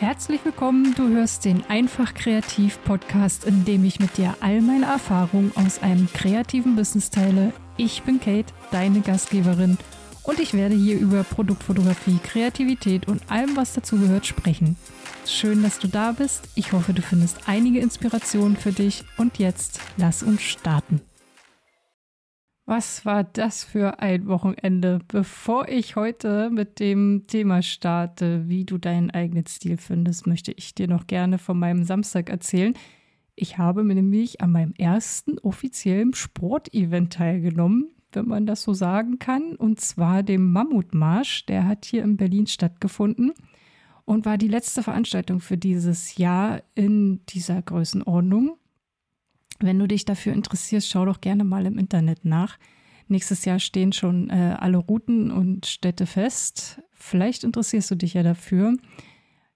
Herzlich willkommen, du hörst den Einfach Kreativ Podcast, in dem ich mit dir all meine Erfahrungen aus einem kreativen Business teile. Ich bin Kate, deine Gastgeberin und ich werde hier über Produktfotografie, Kreativität und allem, was dazugehört, sprechen. Schön, dass du da bist. Ich hoffe, du findest einige Inspirationen für dich und jetzt lass uns starten. Was war das für ein Wochenende? Bevor ich heute mit dem Thema starte, wie du deinen eigenen Stil findest, möchte ich dir noch gerne von meinem Samstag erzählen. Ich habe mir nämlich an meinem ersten offiziellen Sportevent teilgenommen, wenn man das so sagen kann, und zwar dem Mammutmarsch. Der hat hier in Berlin stattgefunden und war die letzte Veranstaltung für dieses Jahr in dieser Größenordnung. Wenn du dich dafür interessierst, schau doch gerne mal im Internet nach. Nächstes Jahr stehen schon äh, alle Routen und Städte fest. Vielleicht interessierst du dich ja dafür.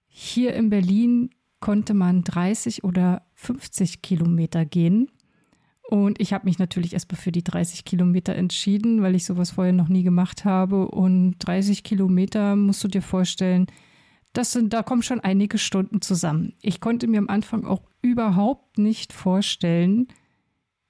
Hier in Berlin konnte man 30 oder 50 Kilometer gehen. Und ich habe mich natürlich erstmal für die 30 Kilometer entschieden, weil ich sowas vorher noch nie gemacht habe. Und 30 Kilometer musst du dir vorstellen, das sind, da kommen schon einige Stunden zusammen. Ich konnte mir am Anfang auch überhaupt nicht vorstellen,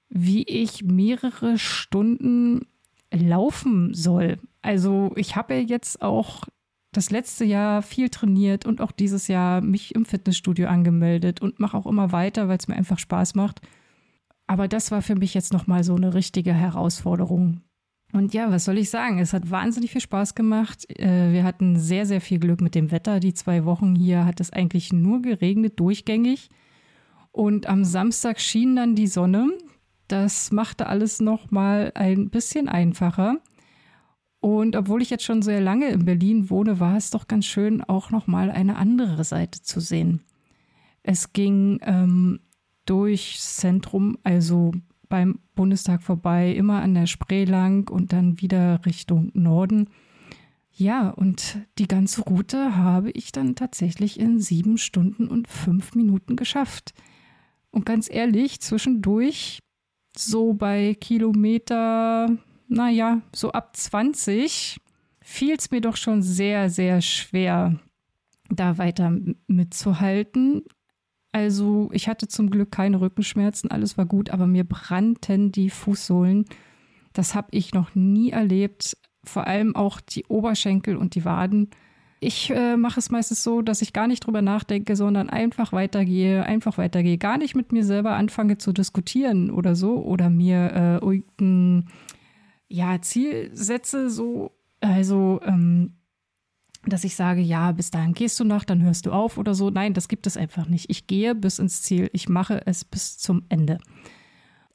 wie ich mehrere Stunden laufen soll. Also ich habe jetzt auch das letzte Jahr viel trainiert und auch dieses Jahr mich im Fitnessstudio angemeldet und mache auch immer weiter, weil es mir einfach Spaß macht. Aber das war für mich jetzt nochmal so eine richtige Herausforderung. Und ja, was soll ich sagen? Es hat wahnsinnig viel Spaß gemacht. Äh, wir hatten sehr, sehr viel Glück mit dem Wetter. Die zwei Wochen hier hat es eigentlich nur geregnet, durchgängig. Und am Samstag schien dann die Sonne. Das machte alles noch mal ein bisschen einfacher. Und obwohl ich jetzt schon sehr lange in Berlin wohne, war es doch ganz schön, auch noch mal eine andere Seite zu sehen. Es ging ähm, durchs Zentrum, also beim Bundestag vorbei, immer an der Spree lang und dann wieder Richtung Norden. Ja, und die ganze Route habe ich dann tatsächlich in sieben Stunden und fünf Minuten geschafft. Und ganz ehrlich, zwischendurch, so bei Kilometer, naja, so ab 20, fiel es mir doch schon sehr, sehr schwer, da weiter mitzuhalten. Also ich hatte zum Glück keine Rückenschmerzen, alles war gut, aber mir brannten die Fußsohlen. Das habe ich noch nie erlebt. Vor allem auch die Oberschenkel und die Waden. Ich äh, mache es meistens so, dass ich gar nicht drüber nachdenke, sondern einfach weitergehe, einfach weitergehe. Gar nicht mit mir selber anfange zu diskutieren oder so oder mir äh, ja, Ziel setze, so. Also, ähm, dass ich sage, ja, bis dahin gehst du noch, dann hörst du auf oder so. Nein, das gibt es einfach nicht. Ich gehe bis ins Ziel. Ich mache es bis zum Ende.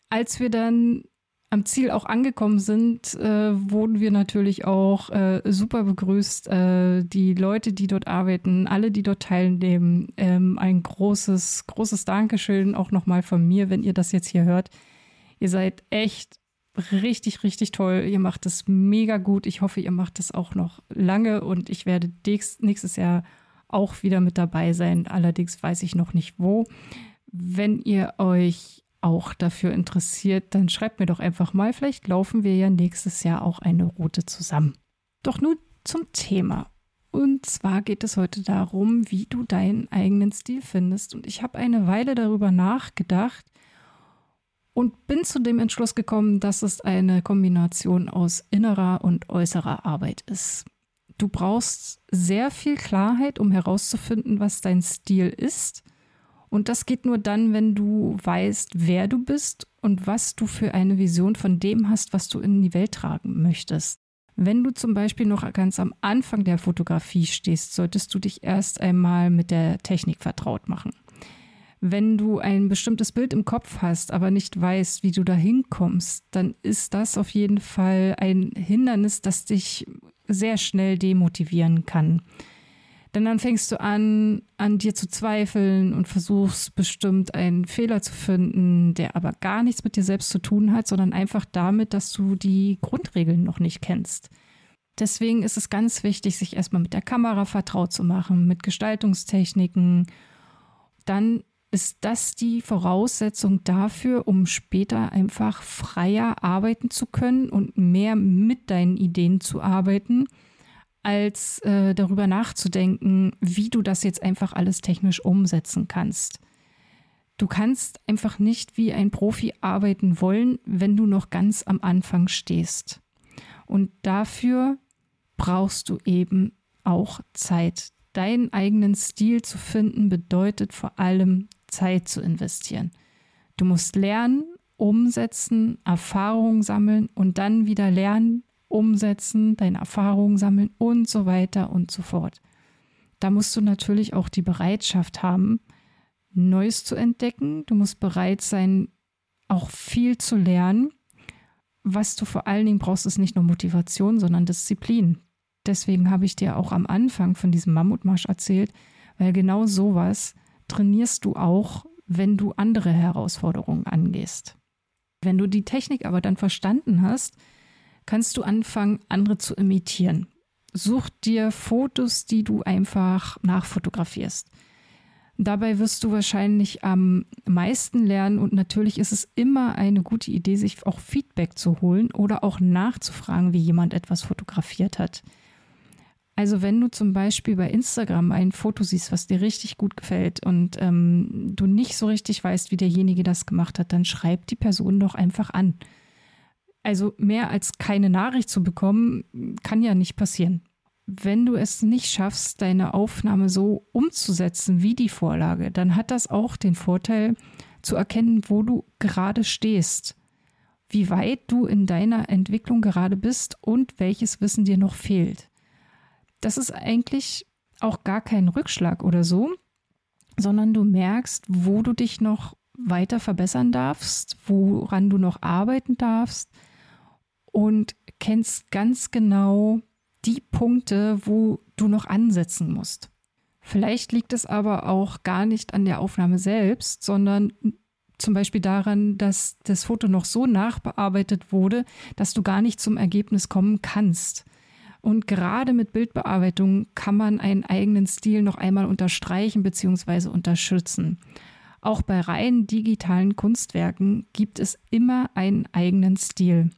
Als wir dann am Ziel auch angekommen sind, äh, wurden wir natürlich auch äh, super begrüßt. Äh, die Leute, die dort arbeiten, alle, die dort teilnehmen, ähm, ein großes, großes Dankeschön auch nochmal von mir, wenn ihr das jetzt hier hört. Ihr seid echt richtig, richtig toll. Ihr macht es mega gut. Ich hoffe, ihr macht es auch noch lange und ich werde nächstes Jahr auch wieder mit dabei sein. Allerdings weiß ich noch nicht wo. Wenn ihr euch auch dafür interessiert, dann schreibt mir doch einfach mal. Vielleicht laufen wir ja nächstes Jahr auch eine Route zusammen. Doch nun zum Thema. Und zwar geht es heute darum, wie du deinen eigenen Stil findest. Und ich habe eine Weile darüber nachgedacht, und bin zu dem Entschluss gekommen, dass es eine Kombination aus innerer und äußerer Arbeit ist. Du brauchst sehr viel Klarheit, um herauszufinden, was dein Stil ist. Und das geht nur dann, wenn du weißt, wer du bist und was du für eine Vision von dem hast, was du in die Welt tragen möchtest. Wenn du zum Beispiel noch ganz am Anfang der Fotografie stehst, solltest du dich erst einmal mit der Technik vertraut machen wenn du ein bestimmtes Bild im Kopf hast, aber nicht weißt, wie du da hinkommst, dann ist das auf jeden Fall ein Hindernis, das dich sehr schnell demotivieren kann. Denn dann fängst du an, an dir zu zweifeln und versuchst bestimmt einen Fehler zu finden, der aber gar nichts mit dir selbst zu tun hat, sondern einfach damit, dass du die Grundregeln noch nicht kennst. Deswegen ist es ganz wichtig, sich erstmal mit der Kamera vertraut zu machen, mit Gestaltungstechniken, dann ist das die Voraussetzung dafür, um später einfach freier arbeiten zu können und mehr mit deinen Ideen zu arbeiten, als äh, darüber nachzudenken, wie du das jetzt einfach alles technisch umsetzen kannst. Du kannst einfach nicht wie ein Profi arbeiten wollen, wenn du noch ganz am Anfang stehst. Und dafür brauchst du eben auch Zeit. Deinen eigenen Stil zu finden bedeutet vor allem Zeit zu investieren. Du musst lernen, umsetzen, Erfahrungen sammeln und dann wieder lernen, umsetzen, deine Erfahrungen sammeln und so weiter und so fort. Da musst du natürlich auch die Bereitschaft haben, Neues zu entdecken. Du musst bereit sein, auch viel zu lernen. Was du vor allen Dingen brauchst, ist nicht nur Motivation, sondern Disziplin. Deswegen habe ich dir auch am Anfang von diesem Mammutmarsch erzählt, weil genau sowas trainierst du auch, wenn du andere Herausforderungen angehst. Wenn du die Technik aber dann verstanden hast, kannst du anfangen, andere zu imitieren. Such dir Fotos, die du einfach nachfotografierst. Dabei wirst du wahrscheinlich am meisten lernen und natürlich ist es immer eine gute Idee, sich auch Feedback zu holen oder auch nachzufragen, wie jemand etwas fotografiert hat. Also wenn du zum Beispiel bei Instagram ein Foto siehst, was dir richtig gut gefällt und ähm, du nicht so richtig weißt, wie derjenige das gemacht hat, dann schreib die Person doch einfach an. Also mehr als keine Nachricht zu bekommen, kann ja nicht passieren wenn du es nicht schaffst, deine Aufnahme so umzusetzen wie die Vorlage, dann hat das auch den Vorteil zu erkennen, wo du gerade stehst, wie weit du in deiner Entwicklung gerade bist und welches Wissen dir noch fehlt. Das ist eigentlich auch gar kein Rückschlag oder so, sondern du merkst, wo du dich noch weiter verbessern darfst, woran du noch arbeiten darfst und kennst ganz genau, die Punkte, wo du noch ansetzen musst. Vielleicht liegt es aber auch gar nicht an der Aufnahme selbst, sondern zum Beispiel daran, dass das Foto noch so nachbearbeitet wurde, dass du gar nicht zum Ergebnis kommen kannst. Und gerade mit Bildbearbeitung kann man einen eigenen Stil noch einmal unterstreichen bzw. unterstützen. Auch bei rein digitalen Kunstwerken gibt es immer einen eigenen Stil.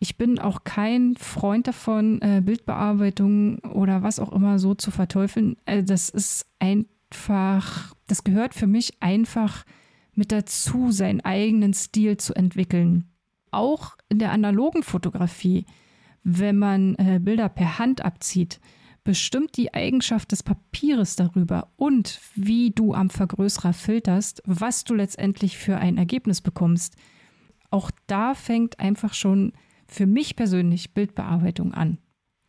Ich bin auch kein Freund davon, äh, Bildbearbeitung oder was auch immer so zu verteufeln. Also das ist einfach, das gehört für mich einfach mit dazu, seinen eigenen Stil zu entwickeln. Auch in der analogen Fotografie, wenn man äh, Bilder per Hand abzieht, bestimmt die Eigenschaft des Papieres darüber und wie du am Vergrößerer filterst, was du letztendlich für ein Ergebnis bekommst. Auch da fängt einfach schon für mich persönlich Bildbearbeitung an.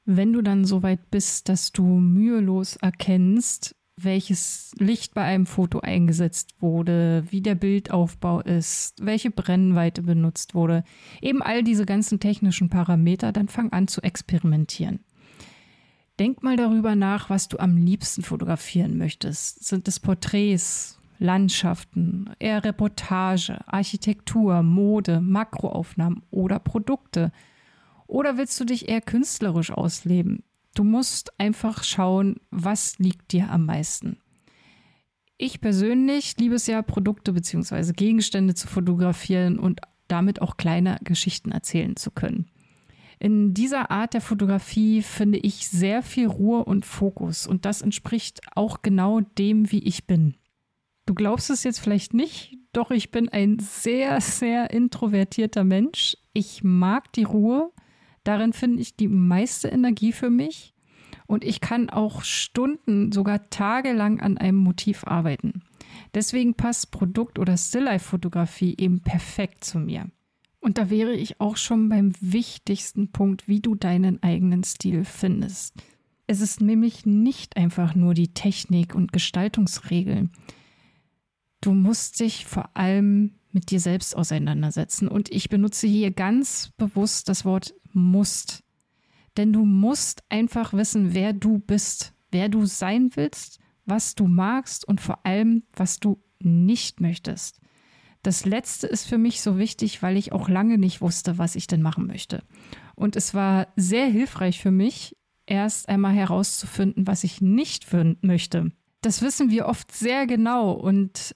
Wenn du dann so weit bist, dass du mühelos erkennst, welches Licht bei einem Foto eingesetzt wurde, wie der Bildaufbau ist, welche Brennweite benutzt wurde, eben all diese ganzen technischen Parameter, dann fang an zu experimentieren. Denk mal darüber nach, was du am liebsten fotografieren möchtest. Sind es Porträts, Landschaften, eher Reportage, Architektur, Mode, Makroaufnahmen oder Produkte? Oder willst du dich eher künstlerisch ausleben? Du musst einfach schauen, was liegt dir am meisten. Ich persönlich liebe es ja, Produkte bzw. Gegenstände zu fotografieren und damit auch kleine Geschichten erzählen zu können. In dieser Art der Fotografie finde ich sehr viel Ruhe und Fokus und das entspricht auch genau dem, wie ich bin. Du glaubst es jetzt vielleicht nicht, doch ich bin ein sehr, sehr introvertierter Mensch. Ich mag die Ruhe. Darin finde ich die meiste Energie für mich. Und ich kann auch Stunden, sogar tagelang an einem Motiv arbeiten. Deswegen passt Produkt- oder Stilllife-Fotografie eben perfekt zu mir. Und da wäre ich auch schon beim wichtigsten Punkt, wie du deinen eigenen Stil findest. Es ist nämlich nicht einfach nur die Technik und Gestaltungsregeln. Du musst dich vor allem mit dir selbst auseinandersetzen. Und ich benutze hier ganz bewusst das Wort musst. Denn du musst einfach wissen, wer du bist, wer du sein willst, was du magst und vor allem, was du nicht möchtest. Das letzte ist für mich so wichtig, weil ich auch lange nicht wusste, was ich denn machen möchte. Und es war sehr hilfreich für mich, erst einmal herauszufinden, was ich nicht möchte. Das wissen wir oft sehr genau und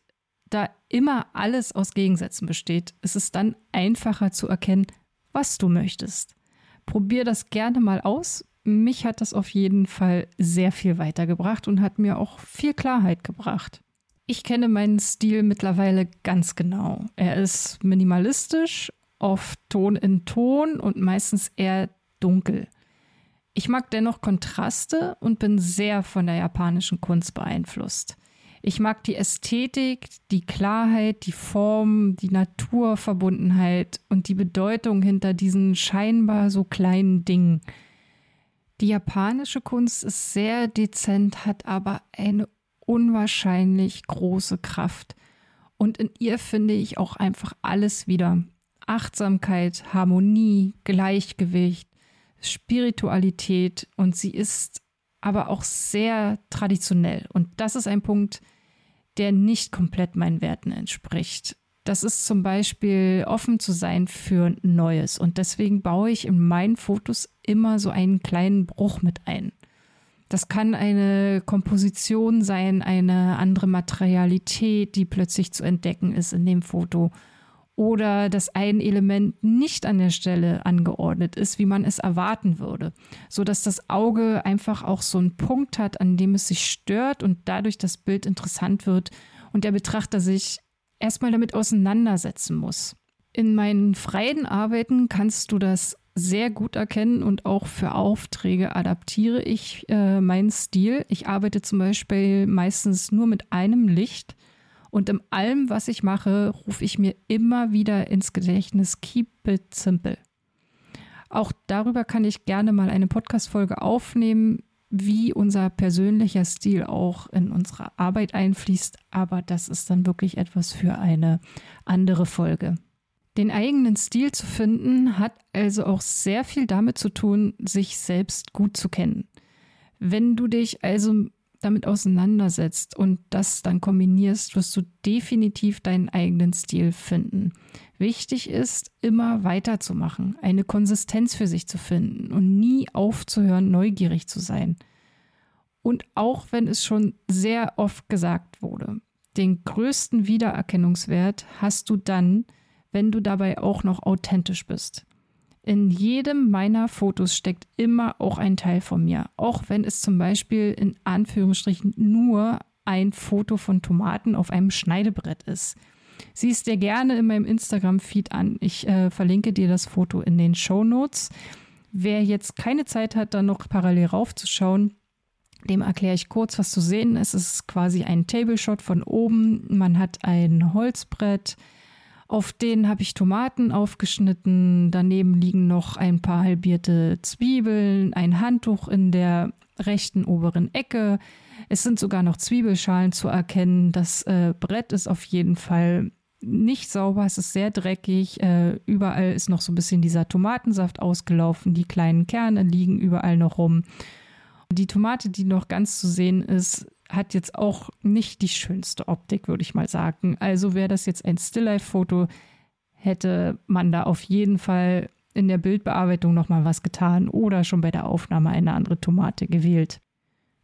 da immer alles aus Gegensätzen besteht, ist es dann einfacher zu erkennen, was du möchtest. Probier das gerne mal aus. mich hat das auf jeden Fall sehr viel weitergebracht und hat mir auch viel Klarheit gebracht. Ich kenne meinen Stil mittlerweile ganz genau. Er ist minimalistisch, oft Ton in Ton und meistens eher dunkel. Ich mag dennoch Kontraste und bin sehr von der japanischen Kunst beeinflusst. Ich mag die Ästhetik, die Klarheit, die Form, die Naturverbundenheit und die Bedeutung hinter diesen scheinbar so kleinen Dingen. Die japanische Kunst ist sehr dezent, hat aber eine unwahrscheinlich große Kraft. Und in ihr finde ich auch einfach alles wieder. Achtsamkeit, Harmonie, Gleichgewicht, Spiritualität und sie ist aber auch sehr traditionell. Und das ist ein Punkt, der nicht komplett meinen Werten entspricht. Das ist zum Beispiel offen zu sein für Neues. Und deswegen baue ich in meinen Fotos immer so einen kleinen Bruch mit ein. Das kann eine Komposition sein, eine andere Materialität, die plötzlich zu entdecken ist in dem Foto. Oder dass ein Element nicht an der Stelle angeordnet ist, wie man es erwarten würde, sodass das Auge einfach auch so einen Punkt hat, an dem es sich stört und dadurch das Bild interessant wird und der Betrachter sich erstmal damit auseinandersetzen muss. In meinen freien Arbeiten kannst du das sehr gut erkennen und auch für Aufträge adaptiere ich äh, meinen Stil. Ich arbeite zum Beispiel meistens nur mit einem Licht und in allem, was ich mache, rufe ich mir immer wieder ins Gedächtnis, keep it simple. Auch darüber kann ich gerne mal eine Podcast-Folge aufnehmen, wie unser persönlicher Stil auch in unsere Arbeit einfließt. Aber das ist dann wirklich etwas für eine andere Folge. Den eigenen Stil zu finden hat also auch sehr viel damit zu tun, sich selbst gut zu kennen. Wenn du dich also damit auseinandersetzt und das dann kombinierst, wirst du definitiv deinen eigenen Stil finden. Wichtig ist, immer weiterzumachen, eine Konsistenz für sich zu finden und nie aufzuhören, neugierig zu sein. Und auch wenn es schon sehr oft gesagt wurde, den größten Wiedererkennungswert hast du dann, wenn du dabei auch noch authentisch bist. In jedem meiner Fotos steckt immer auch ein Teil von mir, auch wenn es zum Beispiel in Anführungsstrichen nur ein Foto von Tomaten auf einem Schneidebrett ist. Siehst dir gerne in meinem Instagram-Feed an. Ich äh, verlinke dir das Foto in den Show Notes. Wer jetzt keine Zeit hat, dann noch parallel raufzuschauen, dem erkläre ich kurz, was zu sehen ist. Es ist quasi ein Table Shot von oben. Man hat ein Holzbrett, auf denen habe ich Tomaten aufgeschnitten. Daneben liegen noch ein paar halbierte Zwiebeln, ein Handtuch in der rechten oberen Ecke. Es sind sogar noch Zwiebelschalen zu erkennen. Das äh, Brett ist auf jeden Fall nicht sauber, es ist sehr dreckig. Äh, überall ist noch so ein bisschen dieser Tomatensaft ausgelaufen. Die kleinen Kerne liegen überall noch rum. Die Tomate, die noch ganz zu sehen ist, hat jetzt auch nicht die schönste Optik, würde ich mal sagen. Also wäre das jetzt ein Stilllife-Foto, hätte man da auf jeden Fall in der Bildbearbeitung nochmal was getan oder schon bei der Aufnahme eine andere Tomate gewählt.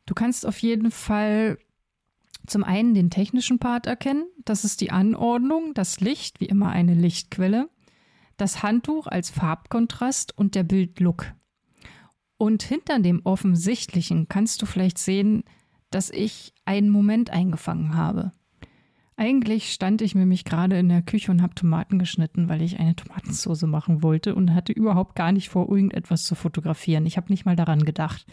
Du kannst auf jeden Fall zum einen den technischen Part erkennen. Das ist die Anordnung, das Licht, wie immer eine Lichtquelle, das Handtuch als Farbkontrast und der Bildlook. Und hinter dem Offensichtlichen kannst du vielleicht sehen, dass ich einen Moment eingefangen habe. Eigentlich stand ich nämlich gerade in der Küche und habe Tomaten geschnitten, weil ich eine Tomatensauce machen wollte und hatte überhaupt gar nicht vor, irgendetwas zu fotografieren. Ich habe nicht mal daran gedacht.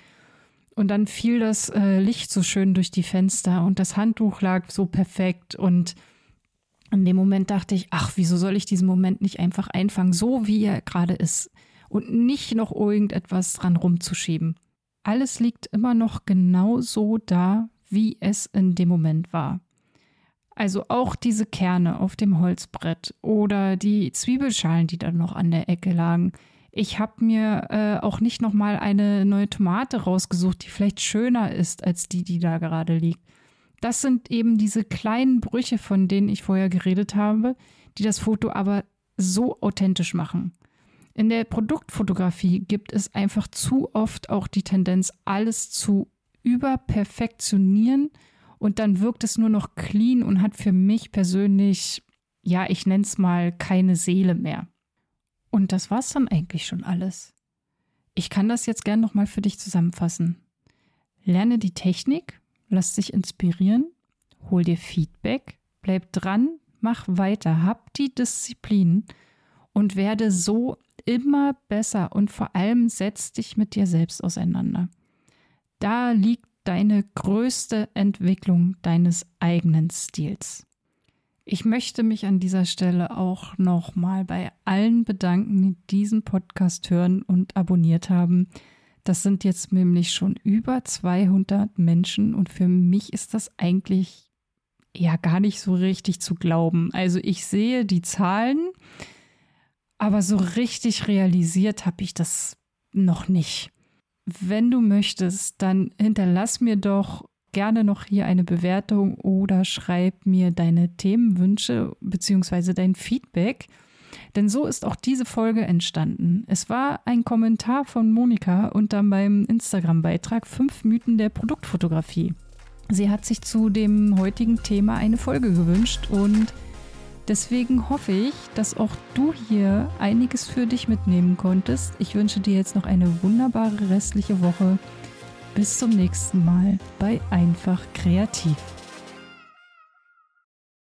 Und dann fiel das äh, Licht so schön durch die Fenster und das Handtuch lag so perfekt. Und in dem Moment dachte ich, ach, wieso soll ich diesen Moment nicht einfach einfangen, so wie er gerade ist und nicht noch irgendetwas dran rumzuschieben alles liegt immer noch genau so da, wie es in dem Moment war. Also auch diese Kerne auf dem Holzbrett oder die Zwiebelschalen, die dann noch an der Ecke lagen. Ich habe mir äh, auch nicht noch mal eine neue Tomate rausgesucht, die vielleicht schöner ist als die, die da gerade liegt. Das sind eben diese kleinen Brüche, von denen ich vorher geredet habe, die das Foto aber so authentisch machen. In der Produktfotografie gibt es einfach zu oft auch die Tendenz, alles zu überperfektionieren und dann wirkt es nur noch clean und hat für mich persönlich, ja, ich nenne es mal, keine Seele mehr. Und das war's dann eigentlich schon alles. Ich kann das jetzt gern nochmal für dich zusammenfassen. Lerne die Technik, lass dich inspirieren, hol dir Feedback, bleib dran, mach weiter, hab die Disziplin und werde so immer besser und vor allem setz dich mit dir selbst auseinander. Da liegt deine größte Entwicklung deines eigenen Stils. Ich möchte mich an dieser Stelle auch nochmal bei allen bedanken, die diesen Podcast hören und abonniert haben. Das sind jetzt nämlich schon über 200 Menschen und für mich ist das eigentlich ja gar nicht so richtig zu glauben. Also ich sehe die Zahlen, aber so richtig realisiert habe ich das noch nicht. Wenn du möchtest, dann hinterlass mir doch gerne noch hier eine Bewertung oder schreib mir deine Themenwünsche bzw. dein Feedback. Denn so ist auch diese Folge entstanden. Es war ein Kommentar von Monika unter meinem Instagram-Beitrag 5 Mythen der Produktfotografie. Sie hat sich zu dem heutigen Thema eine Folge gewünscht und deswegen hoffe ich, dass auch du hier einiges für dich mitnehmen konntest. Ich wünsche dir jetzt noch eine wunderbare restliche Woche bis zum nächsten Mal bei Einfach Kreativ.